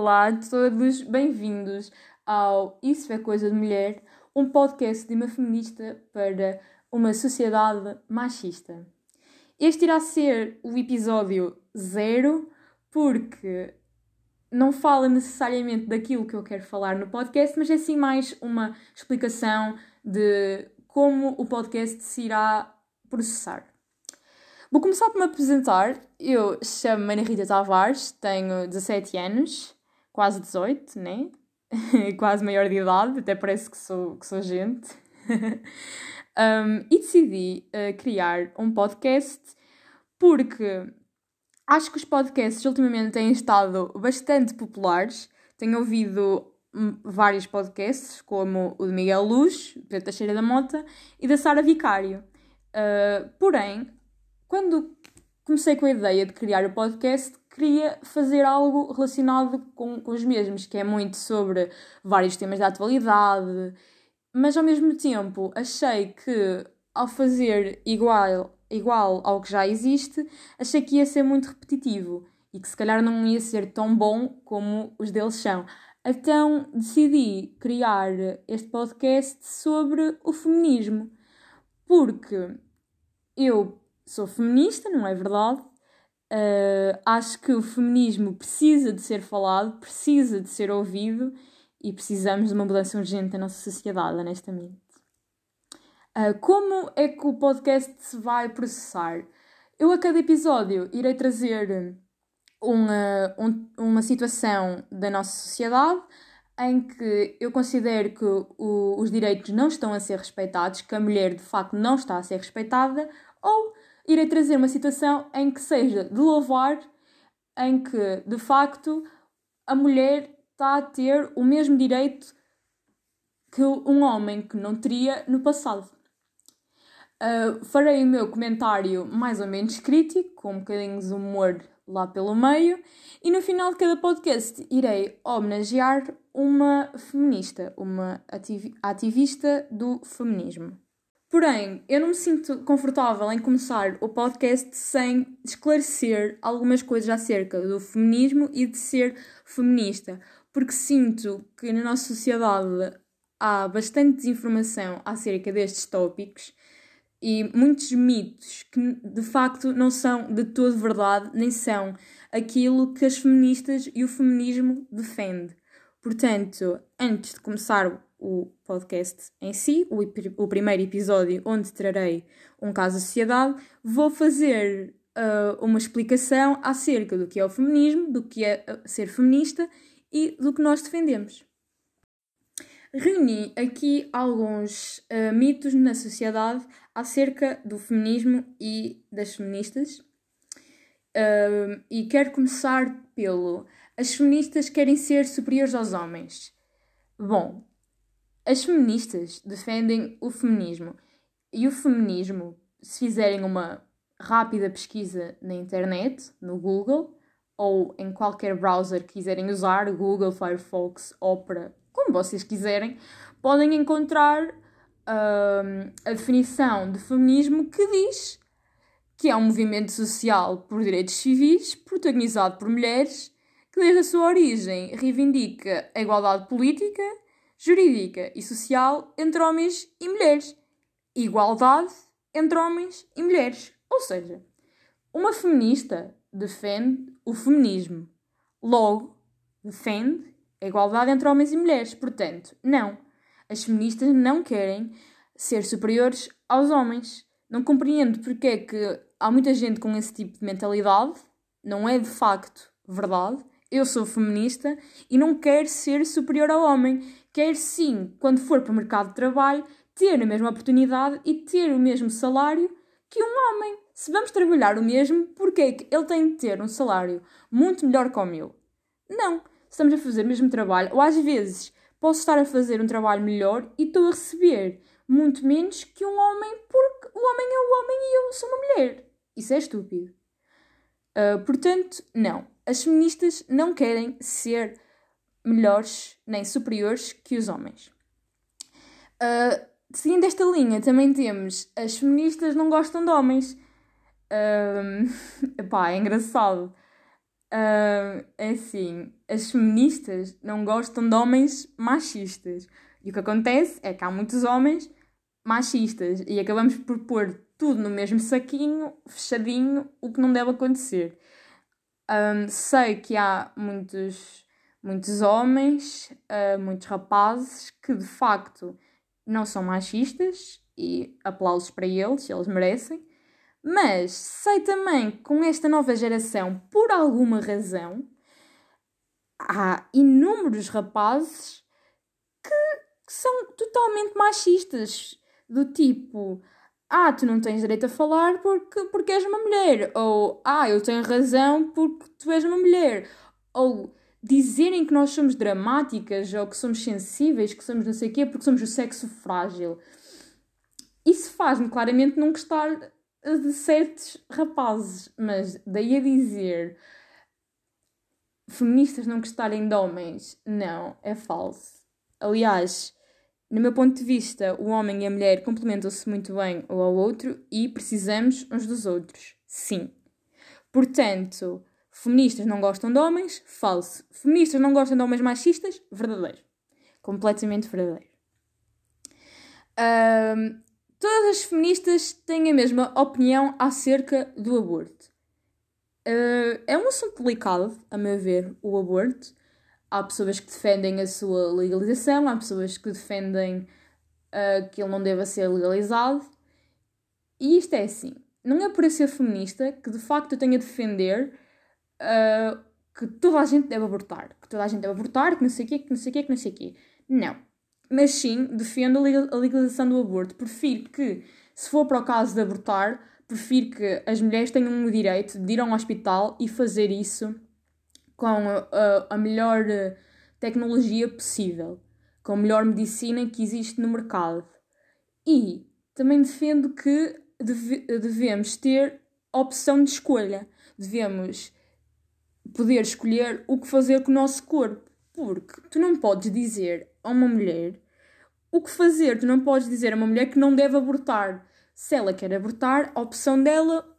Olá a todos, bem-vindos ao Isso é Coisa de Mulher, um podcast de uma feminista para uma sociedade machista. Este irá ser o episódio zero, porque não fala necessariamente daquilo que eu quero falar no podcast, mas é sim mais uma explicação de como o podcast se irá processar. Vou começar por me apresentar. Eu chamo-me Ana Rita Tavares, tenho 17 anos, quase 18, né? quase maior de idade, até parece que sou, que sou gente. um, e decidi uh, criar um podcast porque acho que os podcasts ultimamente têm estado bastante populares. Tenho ouvido hum, vários podcasts, como o de Miguel Luz, Pedro Teixeira da Mota, e da Sara Vicário. Uh, porém, quando comecei com a ideia de criar o podcast, queria fazer algo relacionado com, com os mesmos, que é muito sobre vários temas da atualidade, mas ao mesmo tempo achei que ao fazer igual, igual ao que já existe, achei que ia ser muito repetitivo e que se calhar não ia ser tão bom como os deles são. Então decidi criar este podcast sobre o feminismo, porque eu sou feminista, não é verdade? Uh, acho que o feminismo precisa de ser falado, precisa de ser ouvido e precisamos de uma mudança urgente na nossa sociedade, honestamente. Uh, como é que o podcast se vai processar? Eu, a cada episódio, irei trazer uma, um, uma situação da nossa sociedade em que eu considero que o, os direitos não estão a ser respeitados, que a mulher de facto não está a ser respeitada, ou irei trazer uma situação em que seja de louvar, em que de facto a mulher está a ter o mesmo direito que um homem que não teria no passado. Uh, farei o meu comentário mais ou menos crítico, com um bocadinho de humor lá pelo meio, e no final de cada podcast irei homenagear uma feminista, uma ativista do feminismo. Porém, eu não me sinto confortável em começar o podcast sem esclarecer algumas coisas acerca do feminismo e de ser feminista, porque sinto que na nossa sociedade há bastante desinformação acerca destes tópicos e muitos mitos que de facto não são de todo verdade, nem são aquilo que as feministas e o feminismo defende. Portanto, antes de começar o podcast em si, o, o primeiro episódio onde trarei um caso de sociedade, vou fazer uh, uma explicação acerca do que é o feminismo, do que é uh, ser feminista e do que nós defendemos. Reuni aqui alguns uh, mitos na sociedade acerca do feminismo e das feministas. Uh, e quero começar pelo: as feministas querem ser superiores aos homens. Bom, as feministas defendem o feminismo. E o feminismo, se fizerem uma rápida pesquisa na internet, no Google, ou em qualquer browser que quiserem usar, Google, Firefox, Opera, como vocês quiserem, podem encontrar uh, a definição de feminismo que diz que é um movimento social por direitos civis, protagonizado por mulheres, que desde a sua origem reivindica a igualdade política jurídica e social entre homens e mulheres, igualdade entre homens e mulheres. Ou seja, uma feminista defende o feminismo, logo defende a igualdade entre homens e mulheres. Portanto, não. As feministas não querem ser superiores aos homens. Não compreendo porque é que há muita gente com esse tipo de mentalidade. Não é de facto verdade. Eu sou feminista e não quero ser superior ao homem quer sim, quando for para o mercado de trabalho, ter a mesma oportunidade e ter o mesmo salário que um homem. Se vamos trabalhar o mesmo, porquê é que ele tem de ter um salário muito melhor que o meu? Não. Estamos a fazer o mesmo trabalho, ou às vezes posso estar a fazer um trabalho melhor e estou a receber muito menos que um homem, porque o homem é o homem e eu sou uma mulher. Isso é estúpido. Uh, portanto, não. As feministas não querem ser melhores nem superiores que os homens. Uh, seguindo esta linha, também temos as feministas não gostam de homens. Uh, epá, é engraçado. Uh, é assim, as feministas não gostam de homens machistas. E o que acontece é que há muitos homens machistas e acabamos por pôr tudo no mesmo saquinho, fechadinho, o que não deve acontecer. Um, sei que há muitos, muitos homens, uh, muitos rapazes que de facto não são machistas e aplausos para eles, eles merecem. Mas sei também que com esta nova geração, por alguma razão, há inúmeros rapazes que, que são totalmente machistas. Do tipo, ah, tu não tens direito a falar porque, porque és uma mulher. Ou, ah, eu tenho razão porque tu és uma mulher. Ou dizerem que nós somos dramáticas ou que somos sensíveis, que somos não sei o quê, porque somos o sexo frágil. Isso faz-me claramente não gostar de certos rapazes, mas daí a dizer feministas não gostarem de homens, não, é falso. Aliás, no meu ponto de vista, o homem e a mulher complementam-se muito bem um ao outro e precisamos uns dos outros. Sim. Portanto, feministas não gostam de homens? Falso. Feministas não gostam de homens machistas? Verdadeiro. Completamente verdadeiro. Um, todas as feministas têm a mesma opinião acerca do aborto. Uh, é um assunto delicado, a meu ver, o aborto. Há pessoas que defendem a sua legalização, há pessoas que defendem uh, que ele não deva ser legalizado. E isto é assim: não é por eu ser feminista que de facto eu tenho a defender que toda a gente deve abortar, que toda a gente deve abortar, que não sei o quê, que não sei o quê, que não sei o quê. Não mas sim defendo a legalização do aborto. Prefiro que, se for para o caso de abortar, prefiro que as mulheres tenham o direito de ir a um hospital e fazer isso com a, a melhor eh, tecnologia possível, com a melhor medicina que existe no mercado. E também defendo que deve, devemos ter opção de escolha. Devemos poder escolher o que fazer com o nosso corpo. Porque tu não podes dizer a uma mulher o que fazer. Tu não podes dizer a uma mulher que não deve abortar. Se ela quer abortar, a opção dela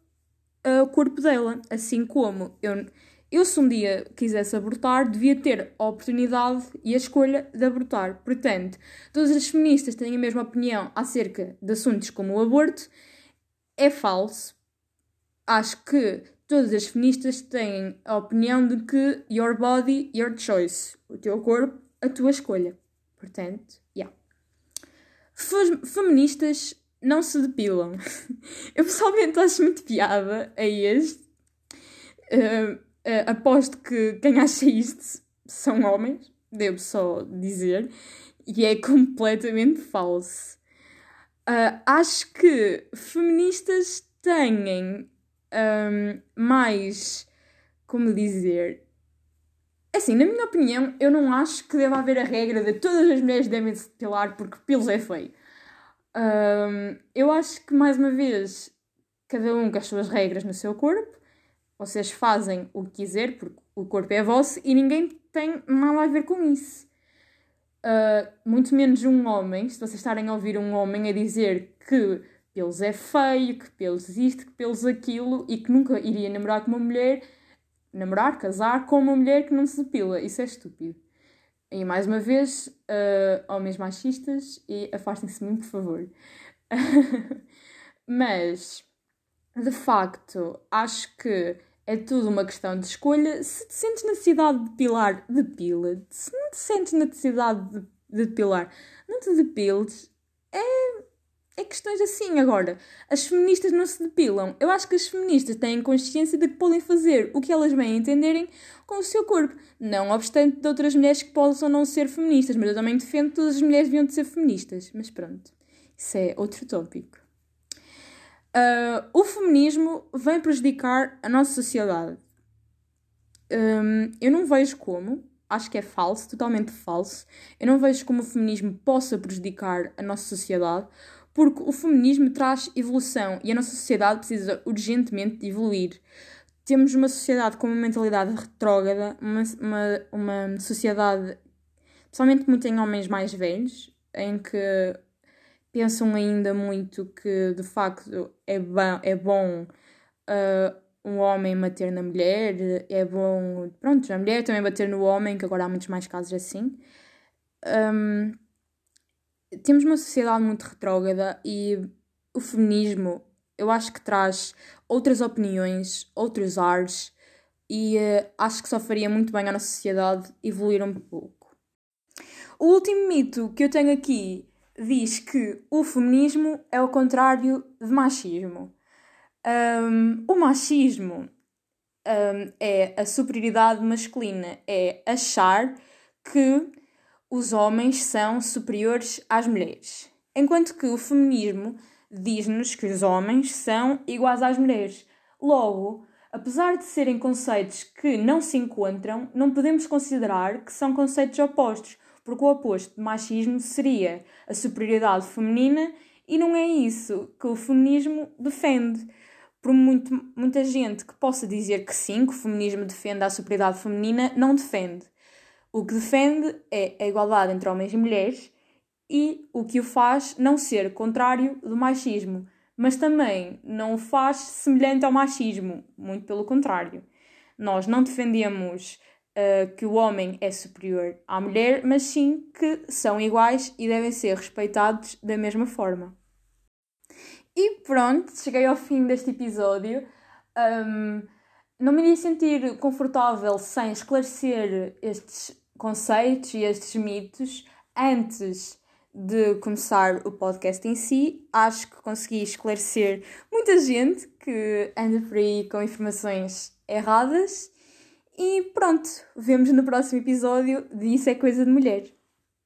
é o corpo dela. Assim como eu, eu, se um dia quisesse abortar, devia ter a oportunidade e a escolha de abortar. Portanto, todas as feministas têm a mesma opinião acerca de assuntos como o aborto. É falso. Acho que todas as feministas têm a opinião de que your body, your choice. O teu corpo, a tua escolha. Portanto, yeah. Feministas não se depilam. Eu pessoalmente acho muito piada a este. Uh, uh, aposto que quem acha isto são homens, devo só dizer, e é completamente falso. Uh, acho que feministas têm um, mais, como dizer, Assim, na minha opinião, eu não acho que deva haver a regra de todas as mulheres devem se depilar porque pelos é feio. Um, eu acho que, mais uma vez, cada um com as suas regras no seu corpo. Vocês fazem o que quiser porque o corpo é vosso e ninguém tem nada a ver com isso. Uh, muito menos um homem, se vocês estarem a ouvir um homem a dizer que pelos é feio, que pelos isto, que pelos aquilo e que nunca iria namorar com uma mulher namorar, casar com uma mulher que não se depila. Isso é estúpido. E mais uma vez, uh, homens machistas, e afastem-se de mim, por favor. Mas, de facto, acho que é tudo uma questão de escolha. Se te sentes necessidade de depilar, depila-te. Se não te sentes necessidade de, de depilar, não te depiles. É é questões assim. Agora, as feministas não se depilam. Eu acho que as feministas têm consciência de que podem fazer o que elas bem entenderem com o seu corpo. Não obstante de outras mulheres que possam não ser feministas, mas eu também defendo que todas as mulheres deviam de ser feministas. Mas pronto, isso é outro tópico. Uh, o feminismo vem prejudicar a nossa sociedade. Um, eu não vejo como, acho que é falso, totalmente falso. Eu não vejo como o feminismo possa prejudicar a nossa sociedade, porque o feminismo traz evolução e a nossa sociedade precisa urgentemente de evoluir. Temos uma sociedade com uma mentalidade retrógrada, uma, uma, uma sociedade, principalmente muito em homens mais velhos, em que pensam ainda muito que de facto é, é bom uh, um homem bater na mulher, é bom, pronto, a mulher também bater no homem, que agora há muitos mais casos assim. Um, temos uma sociedade muito retrógrada e o feminismo eu acho que traz outras opiniões, outros ares e uh, acho que só faria muito bem à nossa sociedade evoluir um pouco. O último mito que eu tenho aqui diz que o feminismo é o contrário de machismo. Um, o machismo um, é a superioridade masculina, é achar que os homens são superiores às mulheres, enquanto que o feminismo diz-nos que os homens são iguais às mulheres. Logo, apesar de serem conceitos que não se encontram, não podemos considerar que são conceitos opostos, porque o oposto de machismo seria a superioridade feminina e não é isso que o feminismo defende. Por muito, muita gente que possa dizer que sim, que o feminismo defende a superioridade feminina, não defende. O que defende é a igualdade entre homens e mulheres e o que o faz não ser contrário do machismo, mas também não o faz semelhante ao machismo, muito pelo contrário. Nós não defendemos uh, que o homem é superior à mulher, mas sim que são iguais e devem ser respeitados da mesma forma. E pronto, cheguei ao fim deste episódio. Um, não me iria sentir confortável sem esclarecer estes conceitos e estes mitos antes de começar o podcast em si. Acho que consegui esclarecer muita gente que anda por aí com informações erradas. E pronto, vemos no próximo episódio de Isso é Coisa de Mulher.